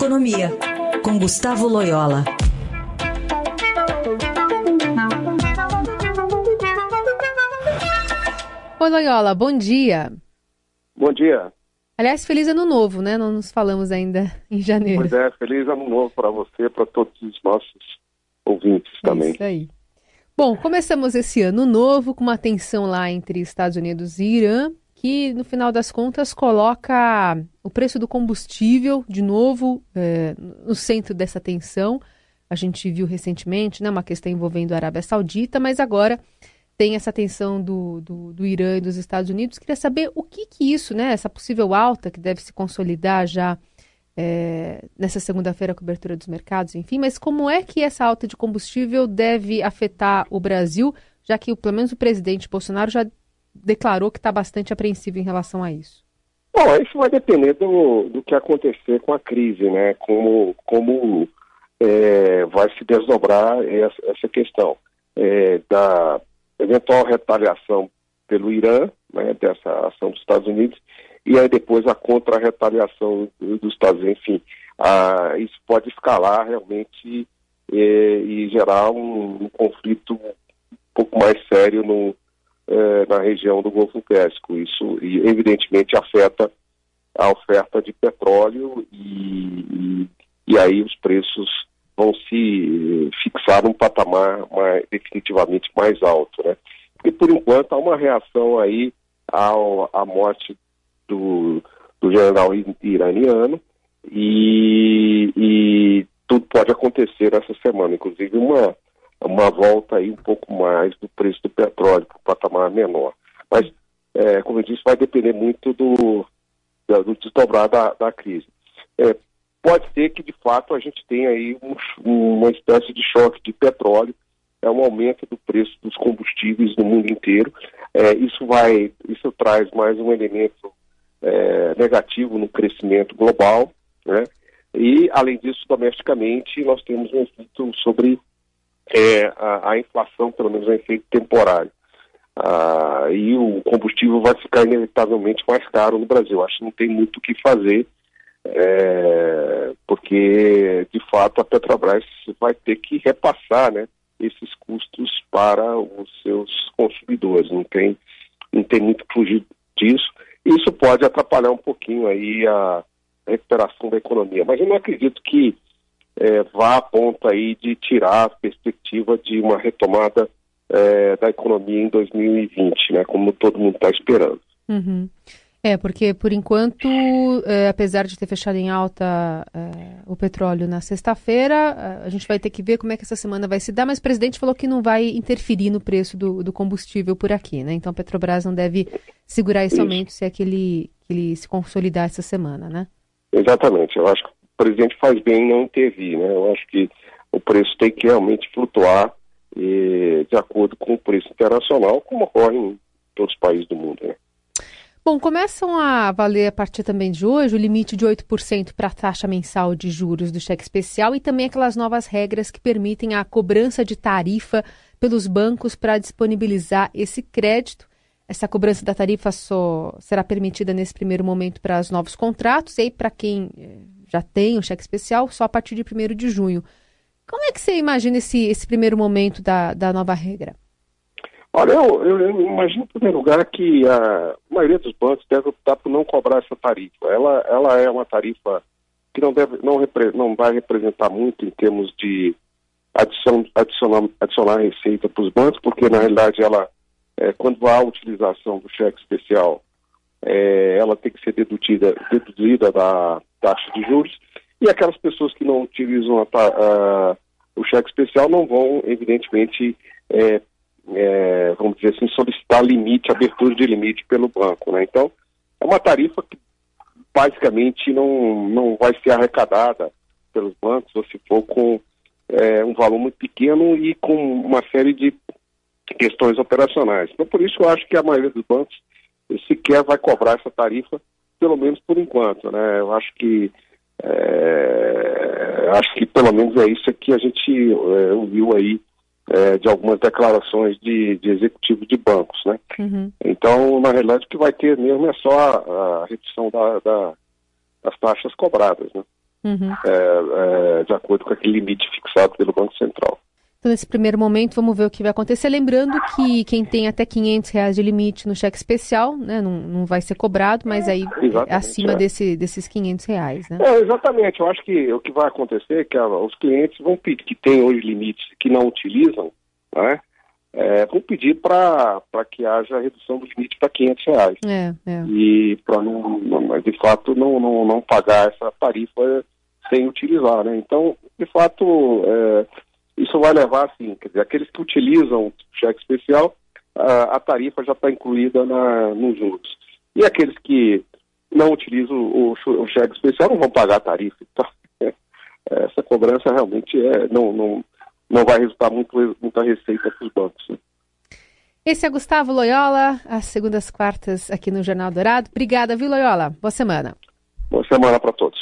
Economia, com Gustavo Loyola. Oi, Loyola, bom dia. Bom dia. Aliás, feliz ano novo, né? Não nos falamos ainda em janeiro. Pois é, feliz ano novo para você, para todos os nossos ouvintes também. Isso aí. Bom, começamos esse ano novo com uma tensão lá entre Estados Unidos e Irã, que no final das contas coloca o preço do combustível de novo é, no centro dessa tensão. A gente viu recentemente né, uma questão envolvendo a Arábia Saudita, mas agora tem essa tensão do, do, do, Irã e dos Estados Unidos. Queria saber o que, que isso, né, essa possível alta que deve se consolidar já é, nessa segunda-feira, a cobertura dos mercados, enfim, mas como é que essa alta de combustível deve afetar o Brasil, já que pelo menos o presidente Bolsonaro já declarou que está bastante apreensivo em relação a isso? Bom, isso vai depender do, do que acontecer com a crise, né? Como, como é, vai se desdobrar essa, essa questão é, da eventual retaliação pelo Irã, né, dessa ação dos Estados Unidos, e aí depois a contra-retaliação dos Estados Unidos, enfim, ah, isso pode escalar realmente eh, e gerar um, um, conflito um pouco mais sério no, eh, na região do Golfo Pérsico. Isso evidentemente afeta a oferta de petróleo e, e, e aí os preços vão se fixar num patamar mais, definitivamente mais alto, né? Porque por enquanto há uma reação aí ao, à morte do, do general iraniano e, e, tudo pode acontecer essa semana, inclusive uma, uma volta aí um pouco mais do preço do petróleo para o patamar menor. Mas, é, como eu disse, vai depender muito do, do desdobrar da, da crise. É, pode ser que, de fato, a gente tenha aí um, uma espécie de choque de petróleo, é um aumento do preço dos combustíveis no mundo inteiro. É, isso vai, isso traz mais um elemento é, negativo no crescimento global, né? E, além disso, domesticamente, nós temos um efeito sobre é, a, a, inflação, pelo menos um efeito temporário. Ah, e o combustível vai ficar inevitavelmente mais caro no Brasil. Acho que não tem muito o que fazer, é, porque, de fato, a Petrobras vai ter que repassar né, esses custos para os seus consumidores. Não tem, não tem muito que fugir disso. Isso pode atrapalhar um pouquinho aí a recuperação da economia. Mas eu não acredito que é, vá a ponto aí de tirar a perspectiva de uma retomada é, da economia em 2020, né? Como todo mundo está esperando. Uhum. É, porque por enquanto, é, apesar de ter fechado em alta é, o petróleo na sexta-feira, a gente vai ter que ver como é que essa semana vai se dar, mas o presidente falou que não vai interferir no preço do, do combustível por aqui, né? Então a Petrobras não deve segurar esse Isso. aumento se é que ele, que ele se consolidar essa semana, né? Exatamente. Eu acho que o presidente faz bem em não intervir, né? Eu acho que o preço tem que realmente flutuar e, de acordo com o preço internacional, como ocorre em todos os países do mundo, né? Bom, começam a valer a partir também de hoje o limite de 8% para a taxa mensal de juros do cheque especial e também aquelas novas regras que permitem a cobrança de tarifa pelos bancos para disponibilizar esse crédito. Essa cobrança da tarifa só será permitida nesse primeiro momento para os novos contratos e para quem eh, já tem o cheque especial só a partir de 1 de junho. Como é que você imagina esse, esse primeiro momento da, da nova regra? Olha, eu, eu, eu, imagino, em primeiro lugar, que a maioria dos bancos deve optar por não cobrar essa tarifa. Ela, ela é uma tarifa que não, deve, não, repre, não vai representar muito em termos de adição, adicionar, adicionar receita para os bancos, porque, na realidade, ela, é, quando há utilização do cheque especial, é, ela tem que ser deduzida, deduzida da taxa de juros, e aquelas pessoas que não utilizam a, a, o cheque especial não vão, evidentemente, é, é, vamos dizer assim, solicitar limite, abertura de limite pelo banco. Né? Então, é uma tarifa que basicamente não, não vai ser arrecadada pelos bancos, ou se for com é, um valor muito pequeno e com uma série de questões operacionais. Então, por isso eu acho que a maioria dos bancos sequer vai cobrar essa tarifa, pelo menos por enquanto. Né? Eu acho que é, acho que pelo menos é isso que a gente é, ouviu aí é, de algumas declarações de, de executivos de bancos, né? Uhum. Então, na realidade, o que vai ter mesmo é só a, a redução da, da, das taxas cobradas, né? uhum. é, é, de acordo com aquele limite fixado pelo Banco Central. Então, nesse primeiro momento, vamos ver o que vai acontecer. Lembrando que quem tem até 500 reais de limite no cheque especial, né, não, não vai ser cobrado, mas aí é acima é. Desse, desses 500 reais, né? É, exatamente. Eu acho que o que vai acontecer é que os clientes vão pedir, que têm hoje limites que não utilizam, né, é, vão pedir para que haja redução do limite para 500 reais. É, é. E para não, não, de fato, não, não, não pagar essa tarifa sem utilizar, né? Então, de fato, é, isso vai levar, assim, quer dizer, aqueles que utilizam o cheque especial, a, a tarifa já está incluída na, nos juros. E aqueles que não utilizam o, o, cheque especial não vão pagar a tarifa. Então, essa cobrança realmente é, não, não, não vai resultar muito, muita receita para os bancos. Né? Esse é Gustavo Loyola, às segundas quartas aqui no Jornal Dourado. Obrigada, viu, Loyola? Boa semana. Boa semana para todos.